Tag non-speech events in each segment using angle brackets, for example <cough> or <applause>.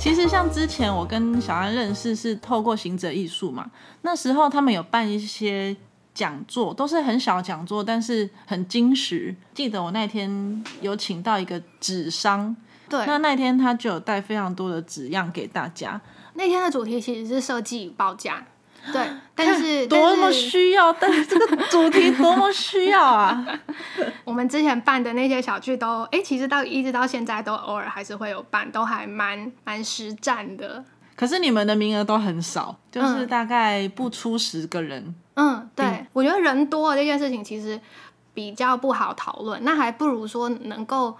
其实像之前我跟小安认识是透过行者艺术嘛，那时候他们有办一些讲座，都是很小讲座，但是很精实。记得我那天有请到一个纸商，对，那那天他就有带非常多的纸样给大家。那天的主题其实是设计报价，对，<laughs> 但是多么需要，<laughs> 但是这个主题多么需要啊！<laughs> 我们之前办的那些小剧都，哎、其实到一直到现在都偶尔还是会有办，都还蛮蛮实战的。可是你们的名额都很少，就是嗯大概不出十个人。嗯，对，我觉得人多的这件事情其实比较不好讨论，那还不如说能够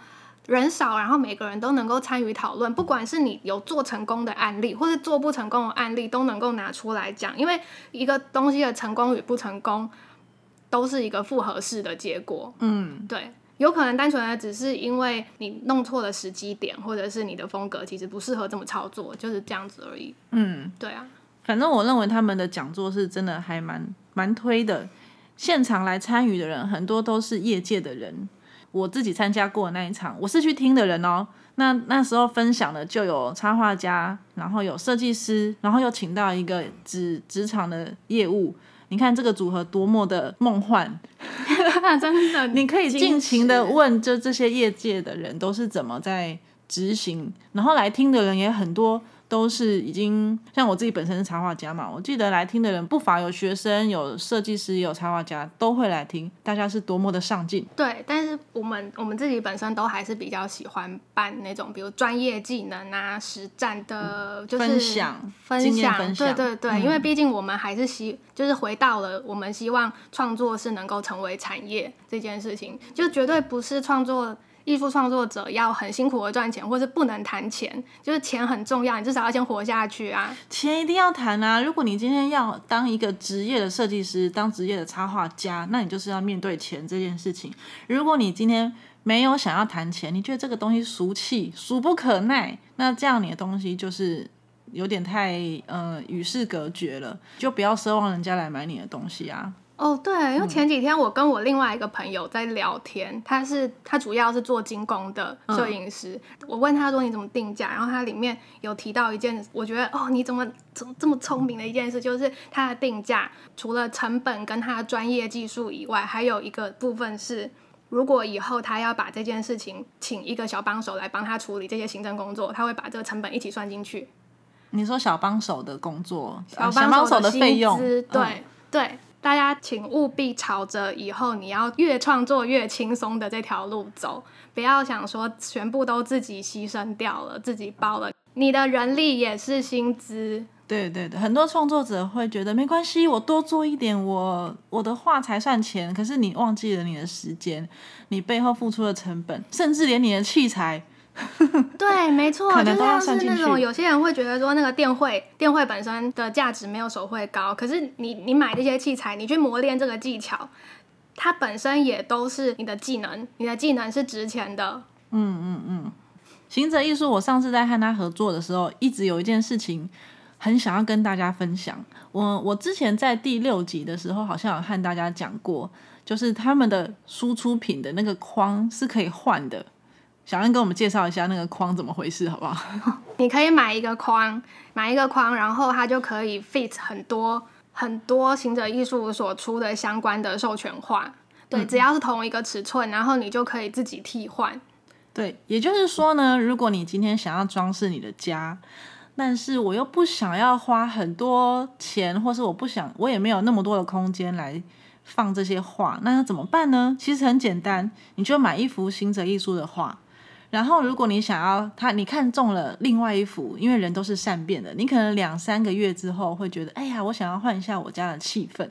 人少，然后每个人都能够参与讨论，不管是你有做成功的案例，或是做不成功的案例，都能够拿出来讲，因为一个东西的成功与不成功，都是一个复合式的结果。嗯，对，有可能单纯的只是因为你弄错了时机点，或者是你的风格其实不适合这么操作，就是这样子而已。嗯，对啊，反正我认为他们的讲座是真的还蛮蛮推的。现场来参与的人很多都是业界的人，我自己参加过的那一场，我是去听的人哦。那那时候分享的就有插画家，然后有设计师，然后又请到一个职职场的业务。你看这个组合多么的梦幻，<laughs> 真的，你可以尽情的问，就这些业界的人都是怎么在执行，然后来听的人也很多，都是已经像我自己本身是插画家嘛，我记得来听的人不乏有学生、有设计师、也有插画家，都会来听，大家是多么的上进。对，但是我们我们自己本身都还是比较喜欢办那种，比如专业技能啊、实战的，就是分享分享，分享对对对，嗯因为毕竟我们还是希，就是回到了我们希望创作是能够成为产业这件事情，就绝对不是创作。艺术创作者要很辛苦的赚钱，或是不能谈钱，就是钱很重要，你至少要先活下去啊。钱一定要谈啊！如果你今天要当一个职业的设计师，当职业的插画家，那你就是要面对钱这件事情。如果你今天没有想要谈钱，你觉得这个东西俗气、俗不可耐，那这样你的东西就是有点太呃与世隔绝了，就不要奢望人家来买你的东西啊。哦，对，嗯因为前几天我跟我另外一个朋友在聊天，他是他主要是做精工的嗯摄影师。我问他说你怎么定价，然后他里面有提到一件，我觉得哦你怎么怎么这么聪明的一件事，就是他的定价除了成本跟他的专业技术以外，还有一个部分是。如果以后他要把这件事情请一个小帮手来帮他处理这些行政工作，他会把这个成本一起算进去。你说小帮手的工作，小帮手的费用，对、嗯对，大家请务必朝着以后你要越创作越轻松的这条路走，不要想说全部都自己牺牲掉了，自己包了，你的人力也是薪资。对对对，很多创作者会觉得没关系，我多做一点，我我的画才算钱。可是你忘记了你的时间，你背后付出的成本，甚至连你的器材，<laughs> 对，没错，就可能都要像算进去是那种有些人会觉得说那个电绘，电绘本身的价值没有手绘高，可是你你买这些器材，你去磨练这个技巧，它本身也都是你的技能，你的技能是值钱的。嗯嗯嗯行者艺术，我上次在和他合作的时候，一直有一件事情很想要跟大家分享。我我之前在第六集的时候，好像有和大家讲过，就是他们的输出品的那个框是可以换的。小恩跟我们介绍一下那个框怎么回事，好不好？<laughs> 你可以买一个框，买一个框，然后它就可以 fit 很多很多行者艺术所出的相关的授权画。对，只要是同一个尺寸，然后你就可以自己替换。对，也就是说呢，如果你今天想要装饰你的家，但是我又不想要花很多钱，或是我不想，我也没有那么多的空间来放这些画，那要怎么办呢？其实很简单，你就买一幅行者艺术的画。然后，如果你想要它，你看中了另外一幅，因为人都是善变的，你可能两三个月之后会觉得，哎呀，我想要换一下我家的气氛，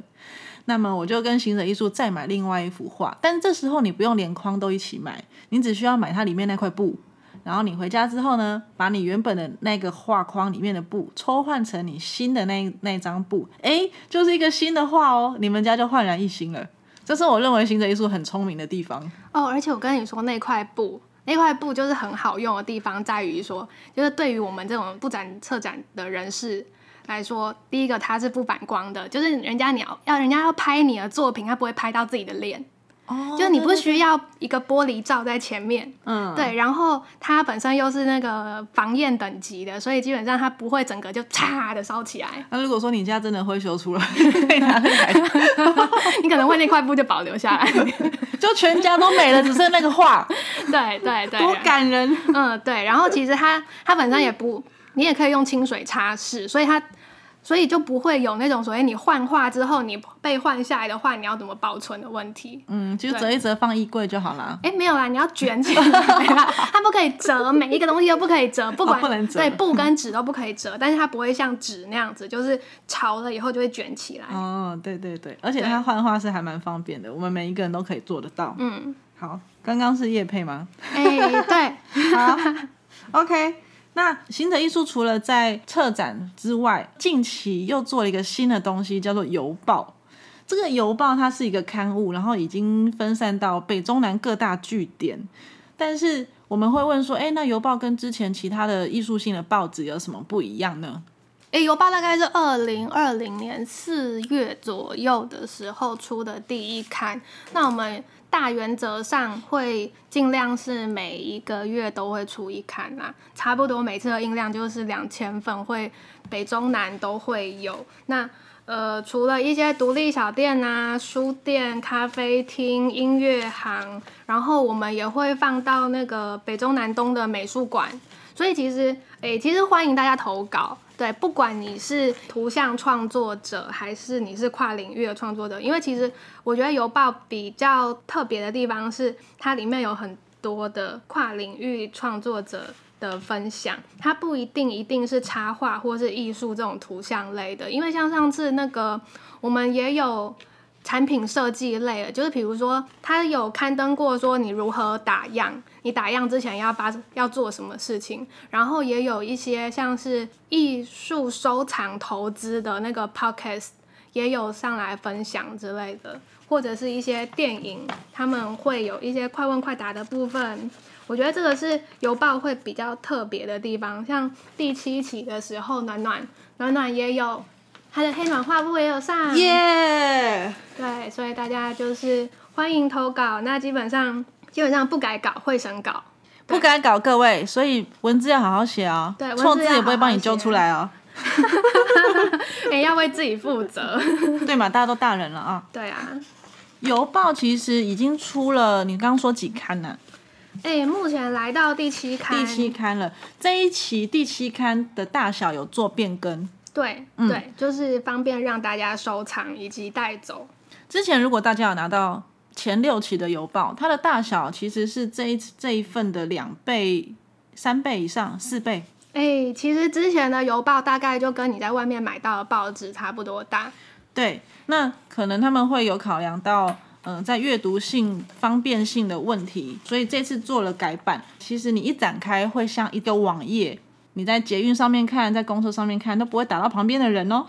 那么我就跟行者艺术再买另外一幅画，但这时候你不用连框都一起买，你只需要买它里面那块布，然后你回家之后呢，把你原本的那个画框里面的布抽换成你新的那那张布，诶，就是一个新的画哦，你们家就焕然一新了。这是我认为行者艺术很聪明的地方。哦，而且我跟你说，那块布，那块布就是很好用的地方，在于说，就是对于我们这种布展策展的人士来说，第一个它是不反光的，就是人家你要要人家要拍你的作品，他不会拍到自己的脸。哦就是你不需要一个玻璃罩在前面，嗯，对，然后它本身又是那个防焰等级的，所以基本上它不会整个就嚓的烧起来，那如果说你家真的会修出来，<laughs> 可以拿那台，<laughs> 你可能会那块布就保留下来。就全家都没了，只剩那个画，<laughs> 对对对，多感人。嗯，对，然后其实它它本身也不，你也可以用清水擦拭，所以它所以就不会有那种所谓你换画之后你被换下来的话，你要怎么保存的问题。嗯，就对折一折放衣柜就好了。哎，没有啦，你要卷起来啦，<laughs> 它不可以折，每一个东西都不可以折，不管、哦不能折对布跟纸都不可以折，但是它不会像纸那样子，就是潮了以后就会卷起来。哦，对对对，而且它换画是还蛮方便的，我们每一个人都可以做得到。嗯，好，刚刚是叶配吗？哎，对，<laughs> 好，OK。那行者艺术除了在策展之外，近期又做了一个新的东西，叫做邮报。这个邮报它是一个刊物，然后已经分散到北中南各大据点。但是我们会问说，哎，那邮报跟之前其他的艺术性的报纸有什么不一样呢？诶，邮报大概是二零二零年四月左右的时候出的第一刊。那我们大原则上会尽量是每一个月都会出一刊啦，差不多每次的印量就是两千份，会北中南都会有。那呃，除了一些独立小店啊、书店、咖啡厅、音乐行，然后我们也会放到那个北中南东的美术馆。所以其实，诶、其实欢迎大家投稿。对，不管你是图像创作者，还是你是跨领域的创作者，因为其实我觉得邮报比较特别的地方是，它里面有很多的跨领域创作者的分享，它不一定一定是插画或是艺术这种图像类的，因为像上次那个我们也有。产品设计类的，就是比如说，他有刊登过说你如何打样，你打样之前要把要做什么事情，然后也有一些像是艺术收藏投资的那个 podcast 也有上来分享之类的，或者是一些电影，他们会有一些快问快答的部分。我觉得这个是邮报会比较特别的地方，像第七期的时候，暖暖暖暖也有他的黑暖画布也有上，耶、对，所以大家就是欢迎投稿。那基本上基本上不改稿会审稿，不改稿各位，所以文字要好好写哦。对错字也不会帮你揪出来哦。<laughs> 也要为自己负责。<laughs> 对嘛，大家都大人了啊。对啊，邮报其实已经出了，你刚刚说几刊呢、哎、目前来到第七刊，第七刊了。这一期第七刊的大小有做变更。对、嗯对，就是方便让大家收藏以及带走。之前如果大家有拿到前六期的邮报，它的大小其实是这一这一份的两倍、三倍以上、四倍。哎、其实之前的邮报大概就跟你在外面买到的报纸差不多大。对，那可能他们会有考量到，嗯、在阅读性、方便性的问题，所以这次做了改版。其实你一展开，会像一个网页，你在捷运上面看，在公车上面看，都不会打到旁边的人哦。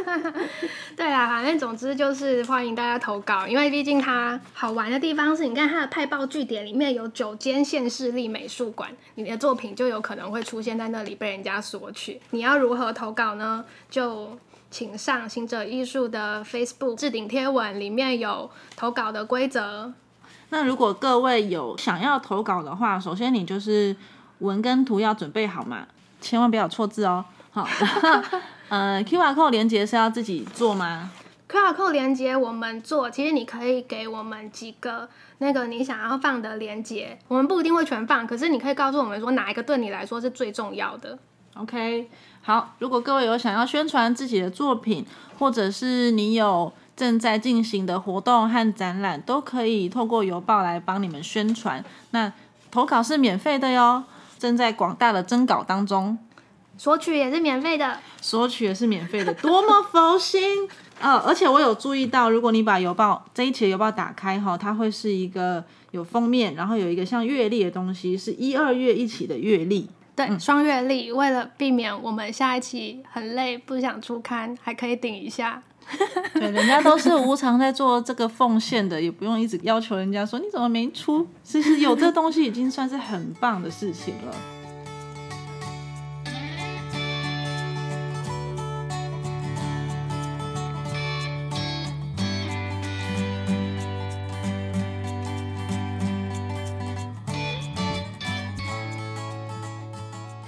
<laughs> 对啊，反正总之就是欢迎大家投稿，因为毕竟它好玩的地方是，你看它的派报据点里面有九间县市立美术馆，你的作品就有可能会出现在那里被人家索取。你要如何投稿呢？就请上行者艺术的 Facebook 置顶贴文，里面有投稿的规则。那如果各位有想要投稿的话，首先你就是文跟图要准备好嘛，千万不要有错字哦。好，<laughs> 呃，QR code 连接是要自己做吗？QR code 连接我们做，其实你可以给我们几个那个你想要放的连接，我们不一定会全放，可是你可以告诉我们说哪一个对你来说是最重要的。OK，好，如果各位有想要宣传自己的作品，或者是你有正在进行的活动和展览，都可以透过邮报来帮你们宣传。那投稿是免费的哟，正在广大的征稿当中，索取也是免费的。索取也是免费的，多么佛心！呃，而且我有注意到，如果你把邮报这一期的邮报打开哈，它会是一个有封面，然后有一个像月历的东西，是一二月一起的月历。对，双月历，为了避免我们下一期很累不想出刊，还可以顶一下。<laughs> 对人家都是无偿在做这个奉献的也不用一直要求人家说你怎么没出？其实有这东西已经算是很棒的事情了。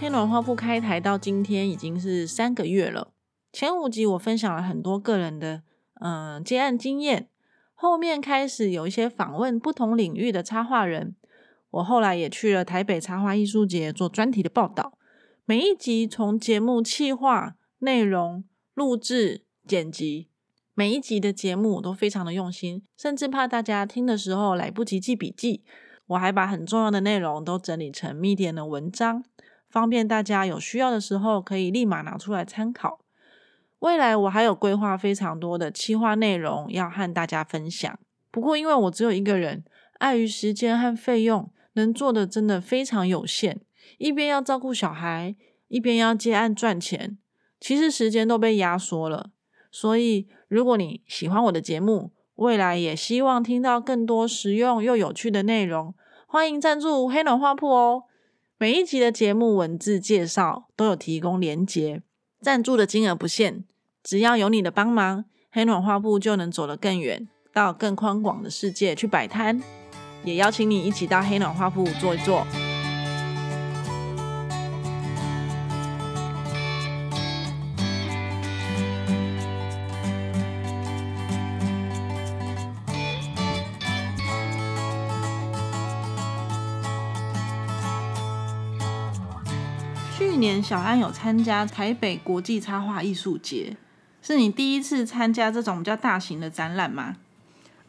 黑暖花铺开台到今天已经是三个月了。前五集我分享了很多个人的嗯接案经验，后面开始有一些访问不同领域的插画人。我后来也去了台北插画艺术节做专题的报道。每一集从节目企划、内容、录制、剪辑，每一集的节目我都非常的用心，甚至怕大家听的时候来不及记笔记。我还把很重要的内容都整理成密点的文章，方便大家有需要的时候可以立马拿出来参考。未来我还有规划非常多的企划内容要和大家分享。不过因为我只有一个人，碍于时间和费用，能做的真的非常有限。一边要照顾小孩，一边要接案赚钱，其实时间都被压缩了。所以如果你喜欢我的节目，未来也希望听到更多实用又有趣的内容，欢迎赞助黑暖画铺哦。每一集的节目文字介绍都有提供连结，赞助的金额不限，只要有你的帮忙，黑暖画布就能走得更远，到更宽广的世界去摆摊。也邀请你一起到黑暖画布坐一坐。去年小安有参加台北国际插画艺术节，是你第一次参加这种比较大型的展览吗？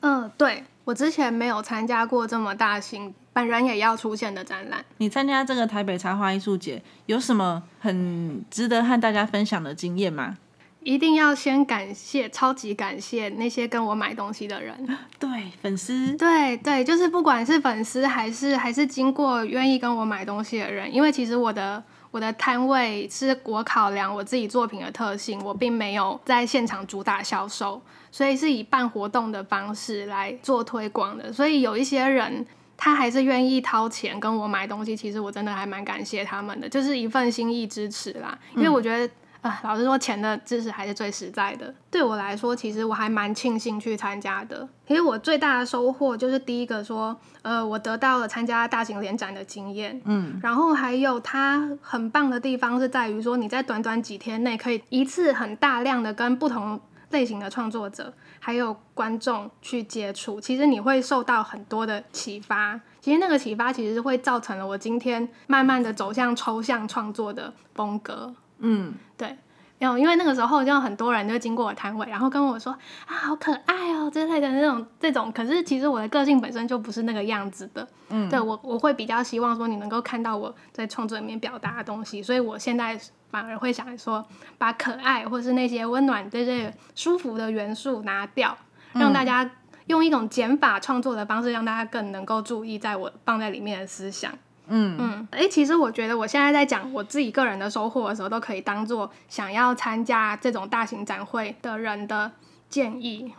嗯，对我之前没有参加过这么大型，本人也要出现的展览。你参加这个台北插画艺术节，有什么很值得和大家分享的经验吗？一定要先感谢，超级感谢那些跟我买东西的人。<laughs> 对，粉丝，对对，就是不管是粉丝还是还是经过愿意跟我买东西的人，因为其实我的我的摊位是我考量我自己作品的特性，我并没有在现场主打销售，所以是以办活动的方式来做推广的。所以有一些人他还是愿意掏钱跟我买东西，其实我真的还蛮感谢他们的，就是一份心意支持啦。因为我觉得。啊，老实说，钱的知识还是最实在的。对我来说，其实我还蛮庆幸去参加的。其实我最大的收获就是第一个说，呃，我得到了参加大型联展的经验。嗯，然后还有它很棒的地方是在于说，你在短短几天内可以一次很大量的跟不同类型的创作者还有观众去接触，其实你会受到很多的启发。其实那个启发其实会造成了我今天慢慢的走向抽象创作的风格。嗯，对，然后因为那个时候就很多人就经过我摊位，然后跟我说啊，好可爱哦之类的那种这种。可是其实我的个性本身就不是那个样子的，嗯，对我我会比较希望说你能够看到我在创作里面表达的东西，所以我现在反而会想说把可爱或是那些温暖这些舒服的元素拿掉，让大家用一种减法创作的方式，让大家更能够注意在我放在里面的思想。嗯嗯，哎，其实我觉得我现在在讲我自己个人的收获的时候，都可以当做想要参加这种大型展会的人的建议。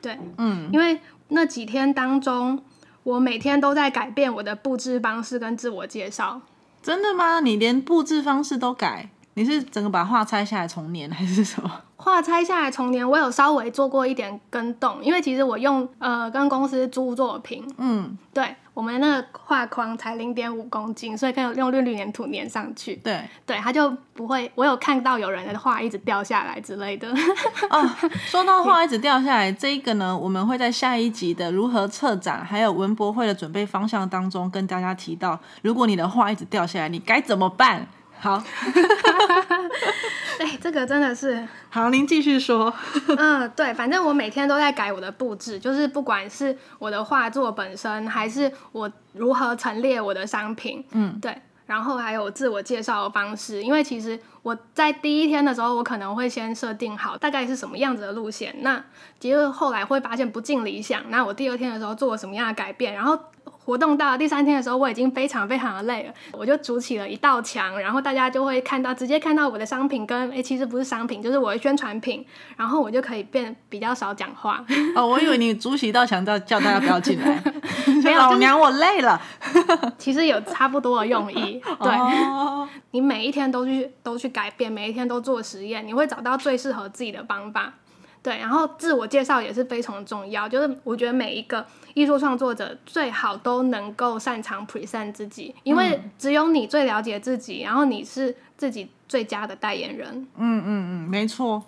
对，嗯，因为那几天当中，我每天都在改变我的布置方式跟自我介绍。真的吗？你连布置方式都改？你是整个把画拆下来重粘还是什么？画拆下来重粘，我有稍微做过一点跟动，因为其实我用呃跟公司租作品，嗯，对我们那个画框才零点五公斤，所以可以用绿绿粘土粘上去，对对，它就不会。我有看到有人的画一直掉下来之类的。哦，<laughs> 说到画一直掉下来，这一个呢，我们会在下一集的如何策展，还有文博会的准备方向当中跟大家提到，如果你的画一直掉下来，你该怎么办？好，<laughs> 哎，这个真的是 <laughs> 好，您继续说。嗯，对，反正我每天都在改我的布置，就是不管是我的画作本身，还是我如何陈列我的商品，嗯，对，然后还有自我介绍的方式，因为其实我在第一天的时候，我可能会先设定好大概是什么样子的路线，那其实后来会发现不尽理想，那我第二天的时候做了什么样的改变，然后。活动到第三天的时候，我已经非常非常的累了，我就筑起了一道墙，然后大家就会看到，直接看到我的商品跟诶，其实不是商品，就是我的宣传品，然后我就可以变比较少讲话。哦，我以为你筑起一道墙叫叫大家不要进来，<laughs> 没有，老娘我累了。<laughs> <laughs> 其实有差不多的用意，对，你每一天都去都去改变，每一天都做实验，你会找到最适合自己的方法。对，然后自我介绍也是非常重要，就是我觉得每一个艺术创作者最好都能够擅长 present 自己，因为只有你最了解自己，然后你是自己最佳的代言人。嗯嗯嗯，没错。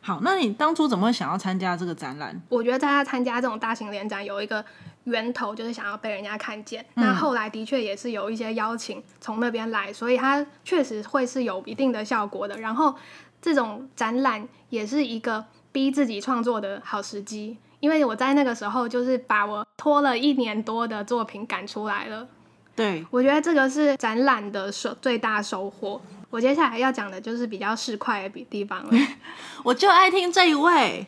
好，那你当初怎么会想要参加这个展览？我觉得大家参加这种大型联展有一个源头，就是想要被人家看见。那后来的确也是有一些邀请从那边来，所以它确实会是有一定的效果的。然后这种展览也是一个逼自己创作的好时机，因为我在那个时候就是把我拖了一年多的作品赶出来了。对，我觉得这个是展览的收最大收获。我接下来要讲的就是比较市侩的地地方了。<laughs> 我就爱听这一位。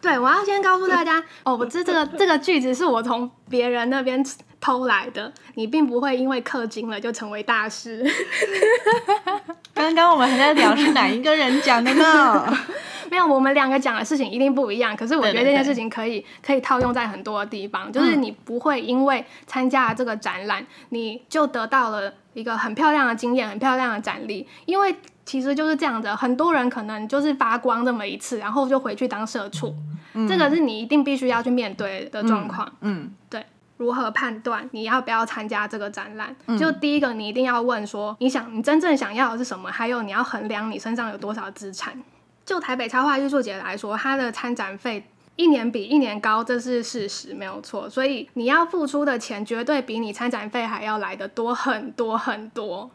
对，我要先告诉大家，<laughs> 哦，我这这个这个句子是我从别人那边偷来的。你并不会因为氪金了就成为大师。<laughs> 刚刚我们还在聊是哪一个人讲的呢？没有，我们两个讲的事情一定不一样。可是我觉得这件事情可以可以套用在很多的地方，就是你不会因为参加了这个展览，你就得到了一个很漂亮的经验、很漂亮的展历。因为其实就是这样的，很多人可能就是发光这么一次，然后就回去当社畜。这个是你一定必须要去面对的状况。嗯，对。如何判断你要不要参加这个展览？就第一个，你一定要问说，你想你真正想要的是什么？还有你要衡量你身上有多少资产。就台北插画艺术节来说，它的参展费一年比一年高，这是事实，没有错。所以你要付出的钱绝对比你参展费还要来的多很多很多。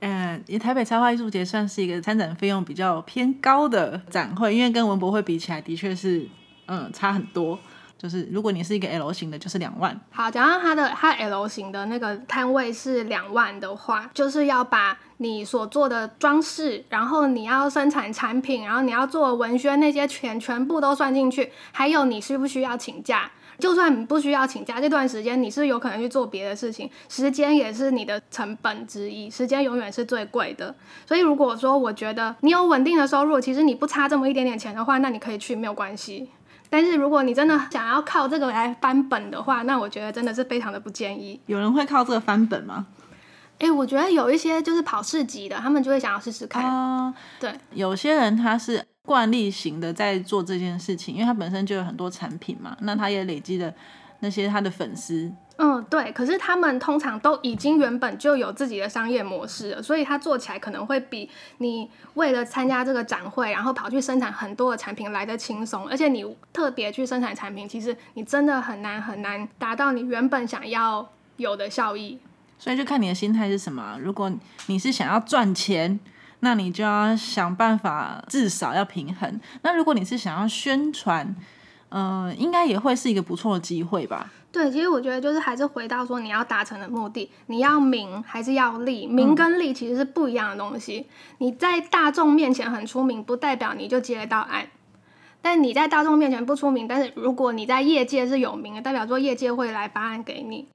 嗯，台北插画艺术节算是一个参展费用比较偏高的展会，因为跟文博会比起来，的确是嗯差很多。就是如果你是一个 L 型的，就是两万。好，假如它的它 L 型的那个摊位是两万的话，就是要把你所做的装饰，然后你要生产产品，然后你要做文宣那些全全部都算进去，还有你需不需要请假？就算你不需要请假，这段时间你是有可能去做别的事情，时间也是你的成本之一，时间永远是最贵的。所以如果说我觉得你有稳定的收入，其实你不差这么一点点钱的话，那你可以去没有关系。但是如果你真的想要靠这个来翻本的话，那我觉得真的是非常的不建议。有人会靠这个翻本吗？哎，我觉得有一些就是跑市集的，他们就会想要试试看。对，有些人他是惯例型的在做这件事情，因为他本身就有很多产品嘛，那他也累积了那些他的粉丝。嗯，对。可是他们通常都已经原本就有自己的商业模式了，所以他做起来可能会比你为了参加这个展会，然后跑去生产很多的产品来的轻松。而且你特别去生产产品，其实你真的很难很难达到你原本想要有的效益。所以就看你的心态是什么。如果你是想要赚钱，那你就要想办法至少要平衡。那如果你是想要宣传，嗯，应该也会是一个不错的机会吧。对，其实我觉得就是还是回到说你要达成的目的，你要名还是要利？名跟利其实是不一样的东西。你在大众面前很出名，不代表你就接得到案；但你在大众面前不出名，但是如果你在业界是有名的，代表说业界会来发案给你。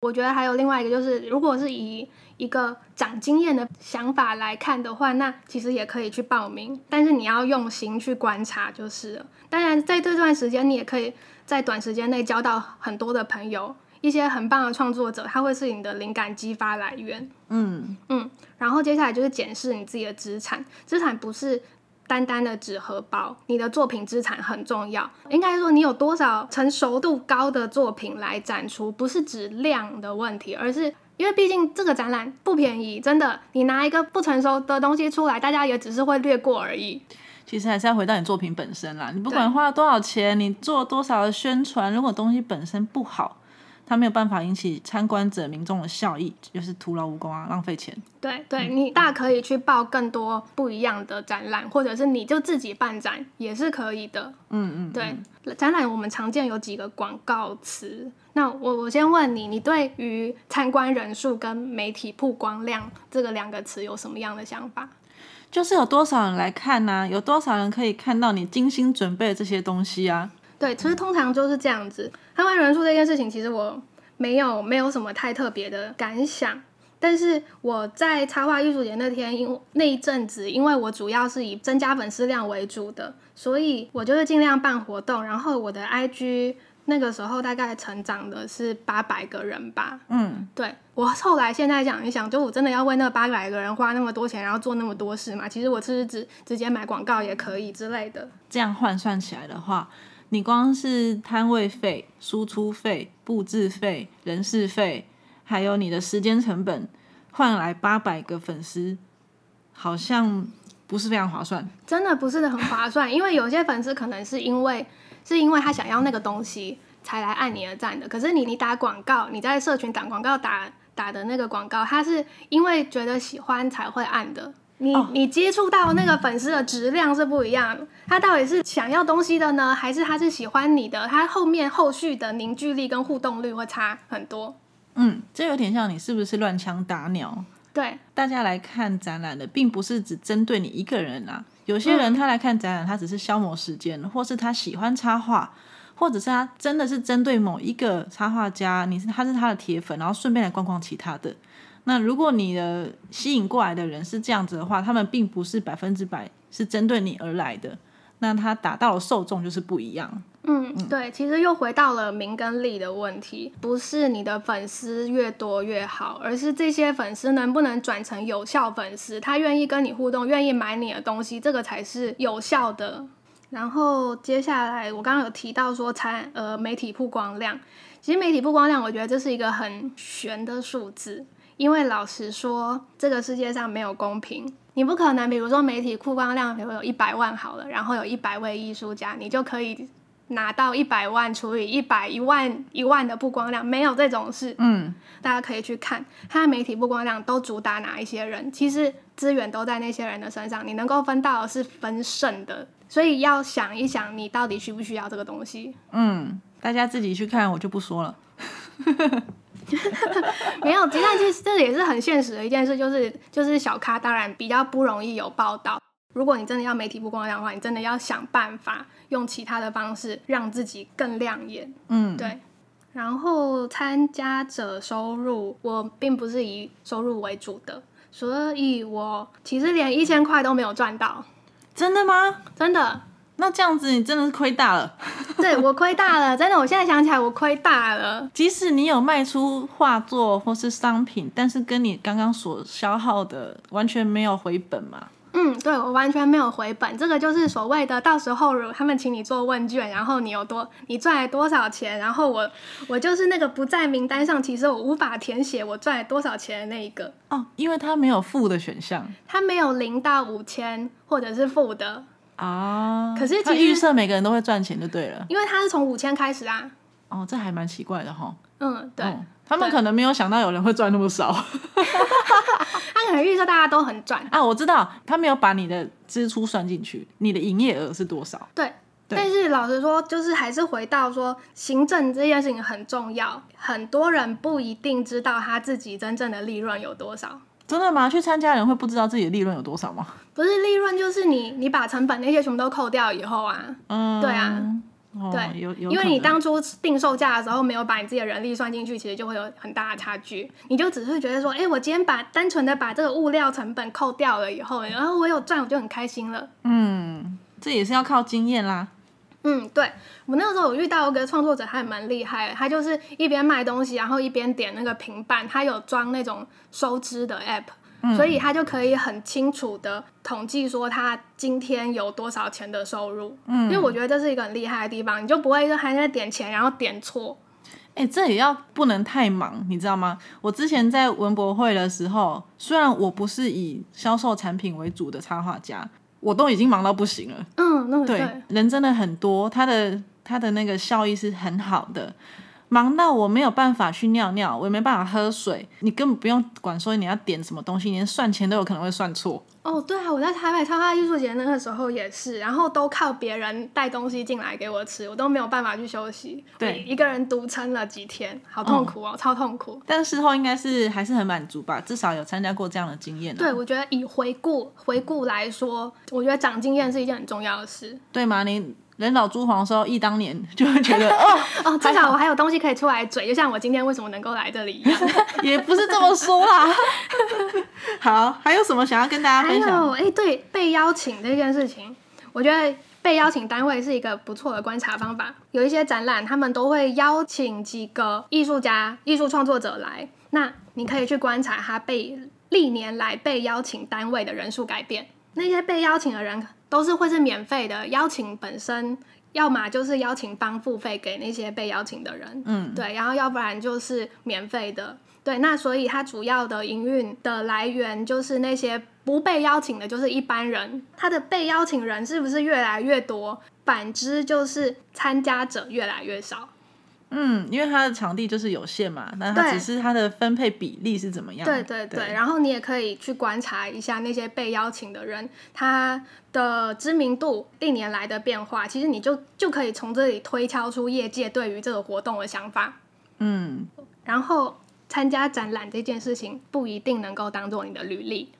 我觉得还有另外一个就是，如果是以一个长经验的想法来看的话，那其实也可以去报名，但是你要用心去观察就是了。当然，在这段时间，你也可以。在短时间内交到很多的朋友，一些很棒的创作者，他会是你的灵感激发来源。嗯嗯，然后接下来就是检视你自己的资产，资产不是单单的纸荷包，你的作品资产很重要。应该说你有多少成熟度高的作品来展出，不是指量的问题，而是因为毕竟这个展览不便宜，真的，你拿一个不成熟的东西出来，大家也只是会略过而已。其实还是要回到你作品本身啦。你不管花了多少钱，你做多少的宣传，如果东西本身不好，它没有办法引起参观者民众的效益，就是徒劳无功啊，浪费钱。对对，你大可以去报更多不一样的展览，或者是你就自己办展也是可以的。嗯嗯，对，展览我们常见有几个广告词。那我我先问你，你对于参观人数跟媒体曝光量这个两个词有什么样的想法？就是有多少人来看呢？有多少人可以看到你精心准备的这些东西啊？对，其实通常就是这样子。看完人数这件事情，其实我没有没有什么太特别的感想。但是我在插画艺术节那天，因那一阵子，因为我主要是以增加粉丝量为主的，所以我就是尽量办活动，然后我的 IG。那个时候大概成长的是八百个人吧。嗯，对我后来现在想一想，就我真的要为那八百个人花那么多钱，然后做那么多事嘛？其实我是直直接买广告也可以之类的。这样换算起来的话，你光是摊位费、输出费、布置费、人事费，还有你的时间成本，换来八百个粉丝，好像不是非常划算。真的不是很划算，因为有些粉丝可能是因为是因为他想要那个东西才来按你而赞的，可是你你打广告，你在社群打广告打打的那个广告，他是因为觉得喜欢才会按的。你哦你接触到那个粉丝的质量是不一样的，他到底是想要东西的呢，还是他是喜欢你的？他后面后续的凝聚力跟互动率会差很多。嗯，这有点像你是不是乱枪打鸟？对，大家来看展览的，并不是只针对你一个人啦。有些人他来看展览，他只是消磨时间，或是他喜欢插画，或者是他真的是针对某一个插画家，你是他是他的铁粉，然后顺便来逛逛其他的。那如果你的吸引过来的人是这样子的话，他们并不是百分之百是针对你而来的，那他达到的受众就是不一样。嗯，对，其实又回到了名跟利的问题，不是你的粉丝越多越好，而是这些粉丝能不能转成有效粉丝，他愿意跟你互动，愿意买你的东西，这个才是有效的。然后接下来我刚刚有提到说才呃媒体曝光量，其实媒体曝光量，我觉得这是一个很悬的数字，因为老实说，这个世界上没有公平。你不可能，比如说媒体曝光量，比如有一百万好了，然后有一百位艺术家，你就可以拿到一百万除以一百一万一万的曝光量，没有这种事。嗯，大家可以去看它的媒体曝光量都主打哪一些人，其实资源都在那些人的身上，你能够分到的是分剩的，所以要想一想，你到底需不需要这个东西。嗯，大家自己去看，我就不说了。<laughs> 没有，但其实这也是很现实的一件事，就是就是小咖当然比较不容易有报道。如果你真的要媒体曝光量的话，你真的要想办法用其他的方式让自己更亮眼。嗯，对，然后参加者收入，我并不是以收入为主的，所以我其实连一千块都没有赚到，真的吗？真的，那这样子你真的是亏大了。<laughs> 对我亏大了，真的，我现在想起来我亏大了。即使你有卖出画作或是商品，但是跟你刚刚所消耗的完全没有回本嘛？嗯，对我完全没有回本，这个就是所谓的到时候如他们请你做问卷，然后你有多你赚了多少钱，然后我我就是那个不在名单上，其实我无法填写我赚了多少钱的那一个，哦，因为它没有负的选项他没有零到五千或者是负的，啊。可是其实预设每个人都会赚钱就对了。因为他是从五千开始啊。哦，这还蛮奇怪的哈。嗯，对，嗯他们可能没有想到有人会赚那么少 <laughs> 他可能预测大家都很赚，啊。我知道，他没有把你的支出算进去，你的营业额是多少？对。但是老实说，就是还是回到说，行政这件事情很重要。很多人不一定知道他自己真正的利润有多少。真的吗？去参加人会不知道自己的利润有多少吗？不是利润，就是你你把成本那些全部都扣掉以后啊，嗯，对啊。哦、对因为你当初定售价的时候没有把你自己的人力算进去，其实就会有很大的差距。你就只是觉得说，哎、我今天把单纯的把这个物料成本扣掉了以后，然后我有赚，我就很开心了。嗯，这也是要靠经验啦。嗯，对我那个时候有遇到一个创作者，他也蛮厉害的，他就是一边卖东西，然后一边点那个平板，他有装那种收支的 app，、所以他就可以很清楚的统计说他今天有多少钱的收入。嗯，因为我觉得这是一个很厉害的地方，你就不会还在点钱，然后点错。哎、这也要不能太忙，你知道吗？我之前在文博会的时候，虽然我不是以销售产品为主的插画家，我都已经忙到不行了。嗯，那对人真的很多，他的他的那个效益是很好的，忙到我没有办法去尿尿，我也没办法喝水，你根本不用管说你要点什么东西，连算钱都有可能会算错。哦，对啊，我在台北插花艺术节那个时候也是，然后都靠别人带东西进来给我吃，我都没有办法去休息，对一个人独撑了几天，好痛苦哦，超痛苦。但事后应该是还是很满足吧，至少有参加过这样的经验、啊，对，我觉得以回顾回顾来说，我觉得长经验是一件很重要的事。对吗？你人老珠黄的时候，忆当年 <laughs> 就会觉得 <laughs> 哦，哦，至少我还有东西可以出来嘴，就像我今天为什么能够来这里一样。<laughs> 也不是这么说啦。好，还有什么想要跟大家分享？有，哎、对，被邀请这件事情，我觉得被邀请单位是一个不错的观察方法。有一些展览，他们都会邀请几个艺术家、艺术创作者来，那你可以去观察他被历年来被邀请单位的人数改变。那些被邀请的人都是会是免费的，邀请本身要么就是邀请方付费给那些被邀请的人，嗯，对，然后要不然就是免费的，对，那所以它主要的营运的来源就是那些不被邀请的，就是一般人，他的被邀请人是不是越来越多？反之就是参加者越来越少。嗯，因为它的场地就是有限嘛，那它只是它的分配比例是怎么样？对对对，然后你也可以去观察一下那些被邀请的人，他的知名度历年来的变化，其实你就就可以从这里推敲出业界对于这个活动的想法。嗯，然后参加展览这件事情不一定能够当做你的履历，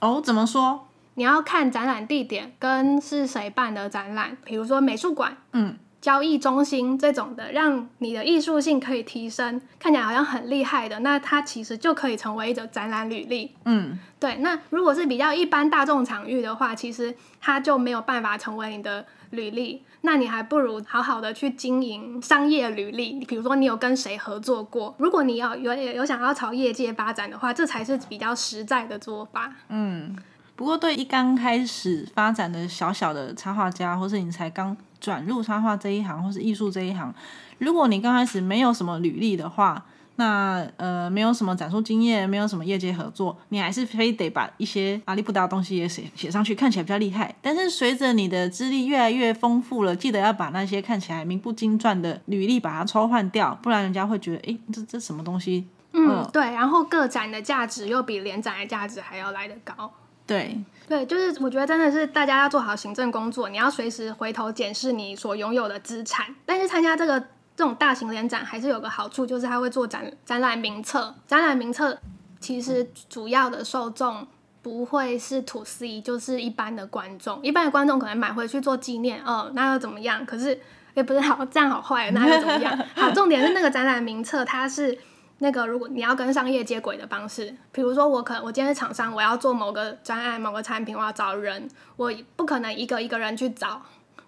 哦，怎么说？你要看展览地点跟是谁办的展览，比如说美术馆、嗯，交易中心这种的，让你的艺术性可以提升，看起来好像很厉害的，那它其实就可以成为一个展览履历。嗯，对，那如果是比较一般大众场域的话，其实它就没有办法成为你的履历。那你还不如好好的去经营商业履历，比如说你有跟谁合作过。如果你要有有想要朝业界发展的话，这才是比较实在的做法。嗯不过对一刚开始发展的小小的插画家，或是你才刚转入插画这一行，或是艺术这一行，如果你刚开始没有什么履历的话，那呃没有什么展出经验，没有什么业界合作，你还是非得把一些阿里不达的东西也写写上去，看起来比较厉害。但是随着你的资历越来越丰富了，记得要把那些看起来名不经传的履历把它抽换掉，不然人家会觉得，诶，这这什么东西？嗯，对。然后个展的价值又比联展的价值还要来得高。对，对，就是我觉得真的是大家要做好行政工作，你要随时回头检视你所拥有的资产。但是参加这个这种大型联展还是有个好处，就是它会做展展览名册。展览名册其实主要的受众不会是 to C，就是一般的观众。一般的观众可能买回去做纪念，哦，那又怎么样？可是也不是好这样好坏，那又怎么样？<laughs> 好，重点是那个展览名册，它是。那个，如果你要跟商业接轨的方式，比如说我可我今天是厂商，我要做某个专案、某个产品，我要找人，我不可能一个一个人去找，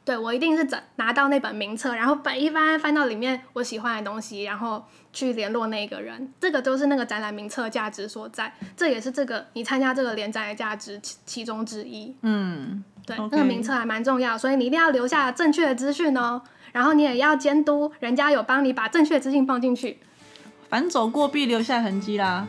对我一定是找拿到那本名册，然后翻一翻翻到里面我喜欢的东西，然后去联络那个人，这个都是那个展览名册价值所在，这也是这个你参加这个联展的价值其其中之一。嗯，对那个名册还蛮重要，所以你一定要留下正确的资讯哦，然后你也要监督人家有帮你把正确的资讯放进去。反走过必留下痕迹啦。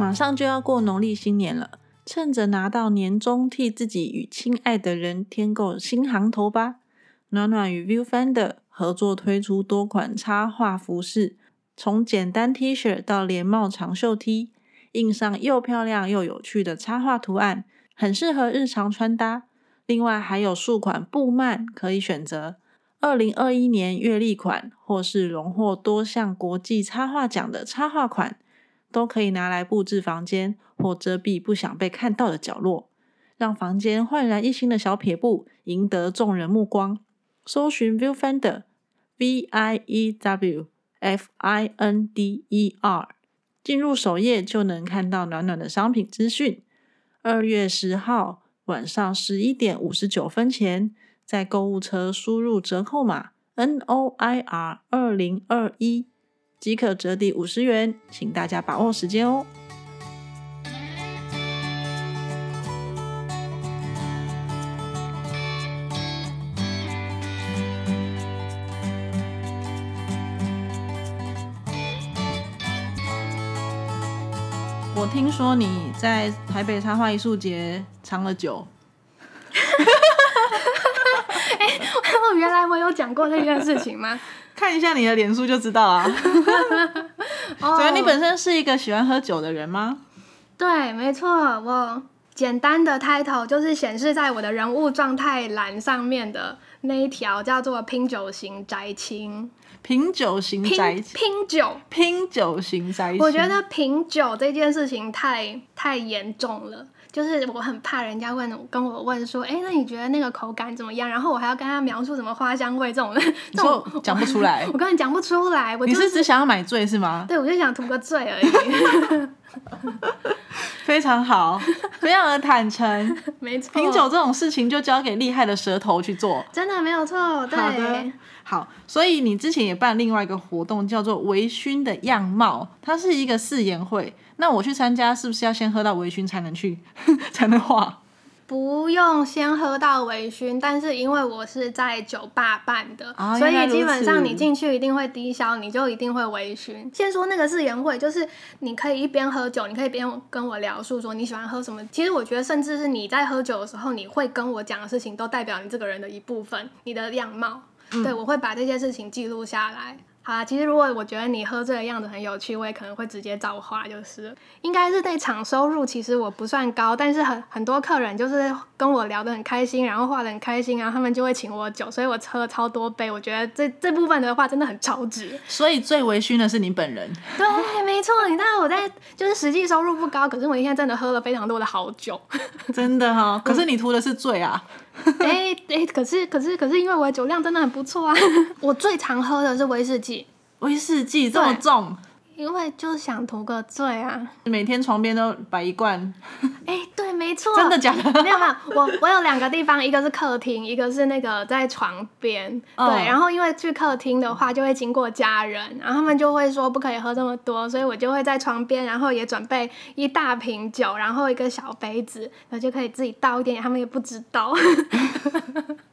马上就要过农历新年了，趁着拿到年终，替自己与亲爱的人添购新行头吧。暖暖与 Viewfinder 合作推出多款插画服饰，从简单 T 恤到连帽长袖 T，印上又漂亮又有趣的插画图案，很适合日常穿搭。另外还有数款布幔可以选择，二零二一年月历款或是荣获多项国际插画奖的插画款，都可以拿来布置房间或遮蔽不想被看到的角落，让房间焕然一新的小撇步赢得众人目光。搜寻 Viewfinder V I E W F I N D E R，进入首页就能看到暖暖的商品资讯。二月十号晚上十一点五十九分前，在购物车输入折扣码 N O I R 二零二一，即可折抵五十元，请大家把握时间哦。听说你在台北插画艺术节藏了酒，<laughs> 我，原来我有讲过这件事情吗？<laughs> 看一下你的脸书就知道啊。<laughs> 哦对啊，你本身是一个喜欢喝酒的人吗？对，没错，我简单的 title 就是显示在我的人物状态栏上面的那一条，叫做“拼酒型宅青品酒”，型宅拼拼酒。拼酒型宅青，我觉得品酒这件事情太太严重了，就是我很怕人家问跟我问说，哎，那你觉得那个口感怎么样？然后我还要跟他描述什么花香味这种，<laughs> 这种讲不出来，<laughs> 我根本讲不出来。我你是只想要买醉是吗？对，我就想图个醉而已。<laughs> 非常好，<laughs> 非常的坦诚。<laughs> 没错，品酒这种事情就交给厉害的舌头去做，真的没有错。对，好的，好。所以你之前也办另外一个活动，叫做微醺的样貌，它是一个誓言会。那我去参加，是不是要先喝到微醺才能去 <laughs> 才能画？不用先喝到微醺，但是因为我是在酒吧办的，所以基本上你进去一定会低消，你就一定会微醺。先说那个誓言会，就是你可以一边喝酒，你可以边跟我聊述说你喜欢喝什么。其实我觉得，甚至是你在喝酒的时候，你会跟我讲的事情，都代表你这个人的一部分，你的样貌。对，我会把这些事情记录下来。啊，其实如果我觉得你喝醉的样子很有趣，我也可能会直接找花，就是应该是那场收入，其实我不算高，但是很很多客人就是跟我聊得很开心，然后画得很开心，然后他们就会请我酒，所以我喝了超多杯，我觉得这这部分的话真的很超值。所以最微醺的是你本人。<laughs> 对，没错，你知道我在就是实际收入不高，可是我一天真的喝了非常多的好酒。真的哈，可是你图的是醉啊。<laughs> 哎哎，可是可是可是，因为我的酒量真的很不错啊！<laughs> 我最常喝的是威士忌，威士忌这么重。因为就是想图个醉啊！每天床边都摆一罐。哎，对，没错。真的假的？没有没有，我我有两个地方，一个是客厅，一个是那个在床边。对，然后因为去客厅的话，就会经过家人，然后他们就会说不可以喝这么多，所以我就会在床边，然后也准备一大瓶酒，然后一个小杯子，然后就可以自己倒一点，<laughs> 他们也不知道。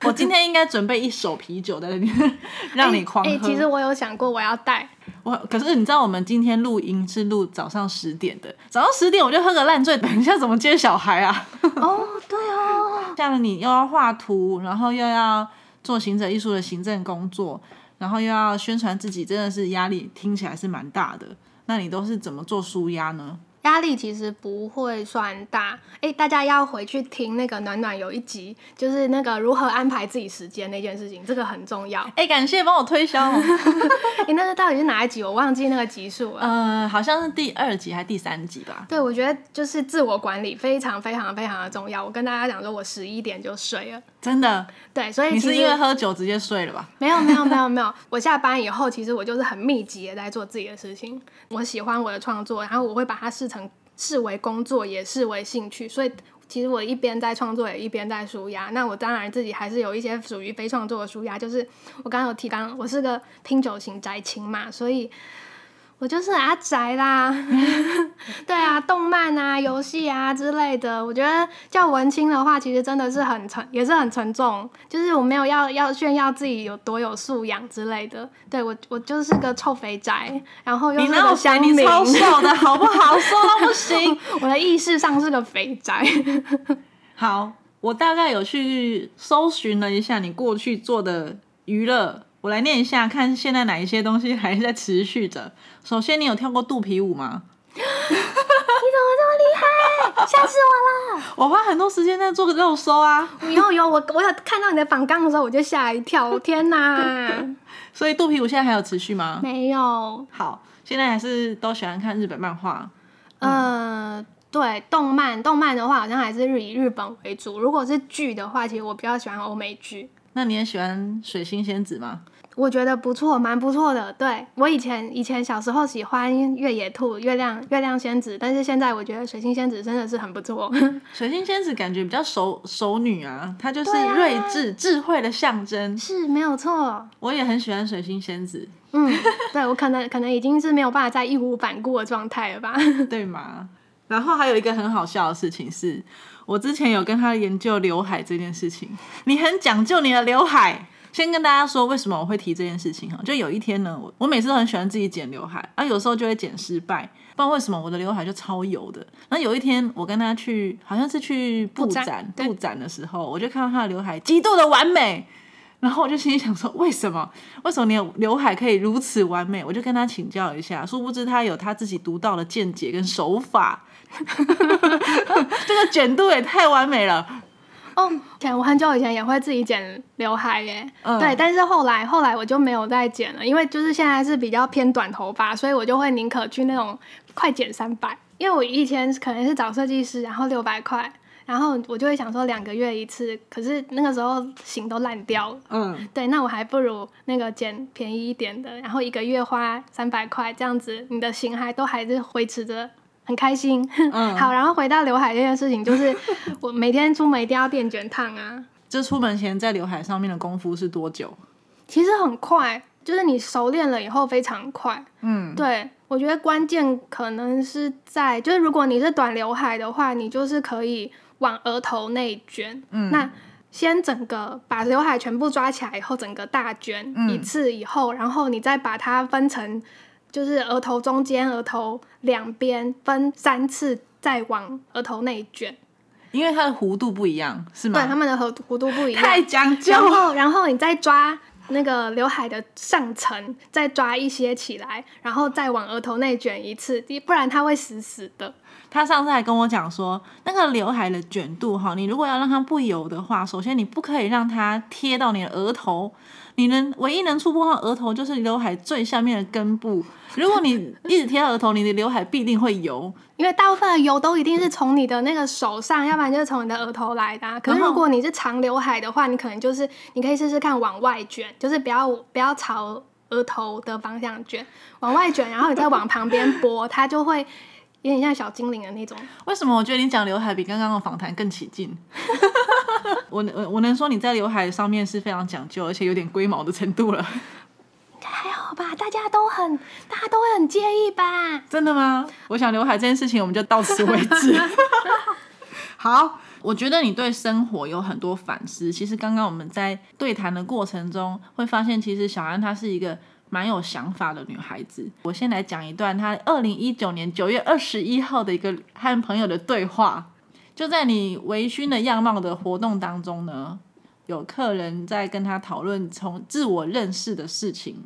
我今天应该准备一手啤酒在那边，<laughs> 让你狂喝。其实我有想过我要带。我可是你知道，我们今天录音是录早上十点的，早上十点我就喝个烂醉，等一下怎么接小孩啊？<laughs> 哦，对哦，像你又要画图，然后又要做行者艺术的行政工作，然后又要宣传自己，真的是压力听起来是蛮大的。那你都是怎么做舒压呢？压力其实不会算大，哎，大家要回去听那个暖暖有一集，就是那个如何安排自己时间那件事情，这个很重要。哎，感谢帮我推销。<laughs> 你那个到底是哪一集？我忘记那个集数了。嗯，好像是第二集还是第三集吧？对，我觉得就是自我管理非常非常非常的重要。我跟大家讲说，我十一点就睡了，真的。对，所以你是因为喝酒直接睡了吧？没有没有没有没有，<laughs> 我下班以后，其实我就是很密集的在做自己的事情。我喜欢我的创作，然后我会把它视成。视为工作，也视为兴趣，所以其实我一边在创作，也一边在舒压。那我当然自己还是有一些属于非创作的舒压，就是我刚刚有提到，我是个拼酒型宅青嘛，所以。我就是阿宅啦，<laughs> 对啊，动漫啊、游戏啊之类的。我觉得叫文青的话，其实真的是很沉，也是很沉重。就是我没有要要炫耀自己有多有素养之类的。对我，我就是个臭肥宅，然后又是个乡民，超瘦的 <laughs> 好不好？瘦到不行。<laughs> 我的意识上是个肥宅。好，我大概有去搜寻了一下你过去做的娱乐。我来念一下，看现在哪一些东西还在持续着。首先，你有跳过肚皮舞吗？你怎么这么厉害？吓死我了！<laughs> 我花很多时间在做个肉搜啊。有有，我我有看到你的反纲的时候，我就吓一跳。<laughs> 天哪！所以肚皮舞现在还有持续吗？没有。好，现在还是都喜欢看日本漫画。呃，对，动漫动漫的话，好像还是日以日本为主。如果是剧的话，其实我比较喜欢欧美剧。那你也喜欢水星仙子吗？我觉得不错，蛮不错的。对我以前以前小时候喜欢月野兔、月亮月亮仙子，但是现在我觉得水星仙子真的是很不错。<laughs> 水星仙子感觉比较熟熟女啊，她就是睿智智慧的象征，是没有错。我也很喜欢水星仙子。嗯，对我可能 <laughs> 可能已经是没有办法再义无反顾的状态了吧？<laughs> 对吗？然后还有一个很好笑的事情是，我之前有跟他研究刘海这件事情。你很讲究你的刘海。先跟大家说为什么我会提这件事情哈，就有一天呢，我我每次都很喜欢自己剪刘海，啊，有时候就会剪失败，不知道为什么我的刘海就超油的。然后有一天我跟他去，好像是去布展布展的时候，我就看到他的刘海极度的完美，然后我就心里想说，为什么？为什么你的刘海可以如此完美？我就跟他请教一下，殊不知他有他自己独到的见解跟手法，<laughs> 这个卷度也太完美了。哦，前我很久以前也会自己剪刘海耶，对，但是后来后来我就没有再剪了，因为就是现在是比较偏短头发，所以我就会宁可去那种快剪三百。因为我以前可能是找设计师，然后六百块，然后我就会想说两个月一次，可是那个时候型都烂掉了。嗯，对，那我还不如那个剪便宜一点的，然后一个月花三百块，这样子你的型还都还是维持着。很开心，<laughs> 嗯好，然后回到刘海这件事情，就是 <laughs> 我每天出门一定要电卷烫啊，就出门前在刘海上面的功夫是多久？其实很快，就是你熟练了以后非常快。嗯，对，我觉得关键可能是在，就是如果你是短刘海的话，你就是可以往额头内卷。嗯那先整个把刘海全部抓起来以后，整个大卷嗯一次以后，然后你再把它分成，就是额头中间、额头两边分三次，再往额头内卷。因为它的弧度不一样，是吗？对，它们的弧弧度不一样。太讲究然。后，然后你再抓那个刘海的上层，再抓一些起来，然后再往额头内卷一次，不然它会死死的。他上次还跟我讲说，那个刘海的卷度哈，你如果要让它不油的话，首先你不可以让它贴到你的额头，你能唯一能触碰到额头就是刘海最下面的根部。<laughs> 如果你一直贴到额头，你的刘海必定会油。因为大部分的油都一定是从你的那个手上，要不然就是从你的额头来的、啊。可是如果你是长刘海的话，你可能就是你可以试试看往外卷，就是不要不要朝额头的方向卷，往外卷，然后你再往旁边拨，它就会有点像小精灵的那种。为什么我觉得你讲刘海比刚刚的访谈更起劲？<laughs> 我我我能说你在刘海上面是非常讲究，而且有点龟毛的程度了。还好吧，大家都很，大家都会很介意吧？真的吗？我想刘海这件事情我们就到此为止。<laughs> 好，我觉得你对生活有很多反思。其实刚刚我们在对谈的过程中，会发现其实小安他是一个蛮有想法的女孩子。我先来讲一段她二零一九年九月二十一号的一个和朋友的对话。就在你微醺的样貌的活动当中呢，有客人在跟他讨论从自我认识的事情，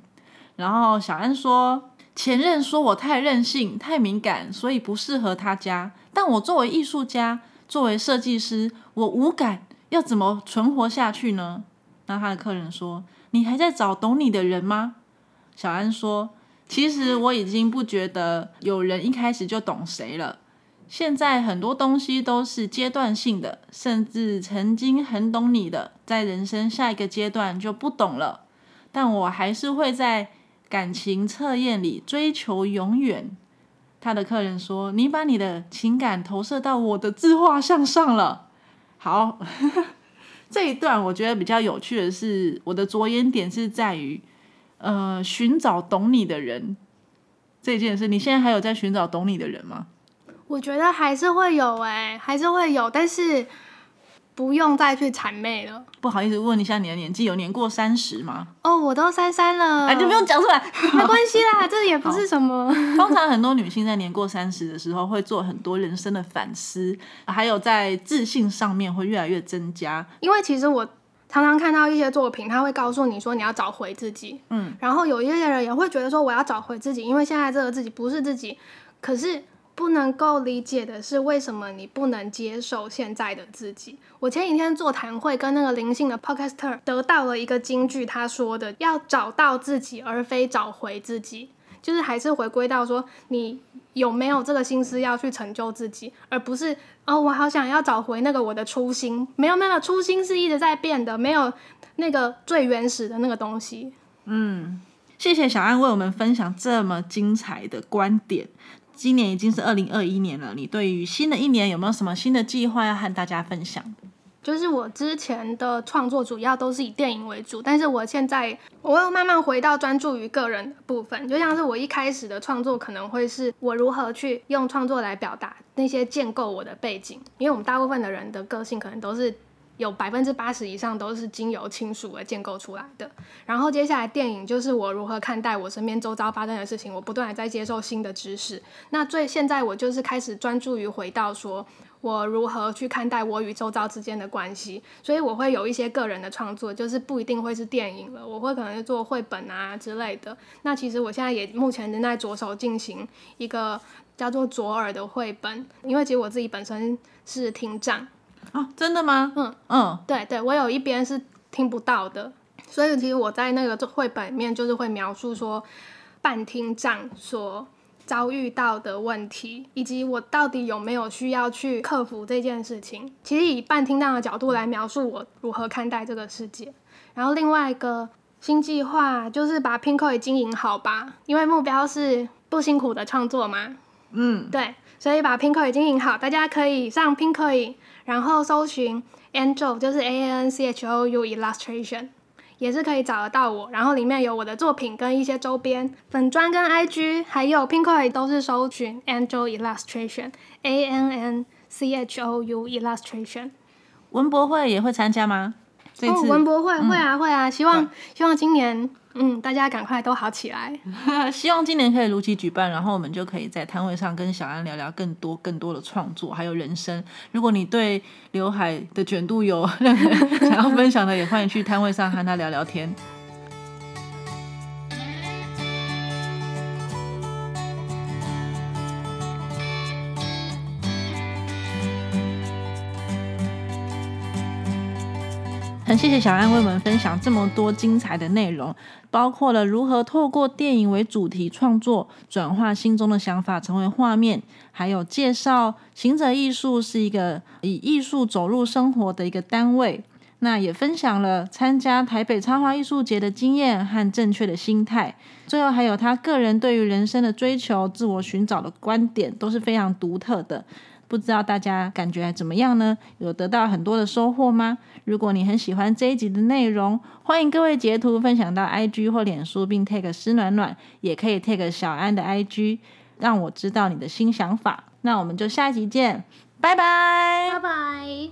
然后小安说。前任说我太任性、太敏感，所以不适合他家。但我作为艺术家，作为设计师，我无感，要怎么存活下去呢？那他的客人说：“你还在找懂你的人吗？”小安说：“其实我已经不觉得有人一开始就懂谁了。现在很多东西都是阶段性的，甚至曾经很懂你的，在人生下一个阶段就不懂了。但我还是会在。”感情测验里追求永远，他的客人说：“你把你的情感投射到我的自画像上了。”好，<laughs> 这一段我觉得比较有趣的是，我的着眼点是在于，呃，寻找懂你的人这件事。你现在还有在寻找懂你的人吗？我觉得还是会有哎、还是会有，但是不用再去谄媚了。不好意思，问一下你的年纪，有年过三十吗？哦，我都三三了，哎，就不用讲出来。没关系啦，<laughs> 这也不是什么。通常很多女性在年过三十的时候，会做很多人生的反思，还有在自信上面会越来越增加。因为其实我常常看到一些作品，他会告诉你说你要找回自己，嗯，然后有一些人也会觉得说我要找回自己，因为现在这个自己不是自己，可是。不能够理解的是，为什么你不能接受现在的自己？我前几天座谈会跟那个灵性的 podcaster 得到了一个金句，他说的要找到自己，而非找回自己，就是还是回归到说你有没有这个心思要去成就自己，而不是哦，我好想要找回那个我的初心。没有，没有，初心是一直在变的，没有那个最原始的那个东西。嗯，谢谢小安为我们分享这么精彩的观点。今年已经是二零二一年了，你对于新的一年有没有什么新的计划要和大家分享？就是我之前的创作主要都是以电影为主，但是我现在我又慢慢回到专注于个人的部分，就像是我一开始的创作可能会是我如何去用创作来表达那些建构我的背景，因为我们大部分的人的个性可能都是。有百分之八十以上都是经由亲属而建构出来的。然后接下来电影就是我如何看待我身边周遭发生的事情，我不断在接受新的知识。那最现在我就是开始专注于回到说我如何去看待我与周遭之间的关系，所以我会有一些个人的创作，就是不一定会是电影了，我会可能是做绘本啊之类的。那其实我现在也目前正在着手进行一个叫做左耳的绘本，因为其实我自己本身是听障。啊，真的吗？嗯嗯，对对，我有一边是听不到的，所以其实我在那个绘本里面就是会描述说，半听障所遭遇到的问题，以及我到底有没有需要去克服这件事情。其实以半听档的角度来描述我如何看待这个世界。然后另外一个新计划就是把 Pinkoi 经营好吧，因为目标是不辛苦的创作嘛。嗯，对，所以把 Pinko 也经营好，大家可以上 Pinkoi，然后搜寻 Angel，就是 A N C H O U Illustration，也是可以找得到我。然后里面有我的作品跟一些周边，粉砖跟 I G，还有 Pinkoi 都是搜寻 Angel Illustration，A N N C H O U Illustration。文博会也会参加吗？这哦，次、文博会会啊会啊，希望希望今年嗯大家赶快都好起来。<laughs> 希望今年可以如期举办，然后我们就可以在摊位上跟小安聊聊更多更多的创作，还有人生。如果你对刘海的卷度有任 <laughs> 何想要分享的，也欢迎去摊位上和他聊聊天。谢谢小安为我们分享这么多精彩的内容，包括了如何透过电影为主题创作，转化心中的想法成为画面，还有介绍行者艺术是一个以艺术走入生活的一个单位。那也分享了参加台北插画艺术节的经验和正确的心态，最后还有他个人对于人生的追求、自我寻找的观点都是非常独特的。不知道大家感觉怎么样呢？有得到很多的收获吗？如果你很喜欢这一集的内容，欢迎各位截图分享到 IG 或脸书，并 tag 施暖暖，也可以 tag 小安的 IG，让我知道你的新想法。那我们就下集见，拜拜。拜拜。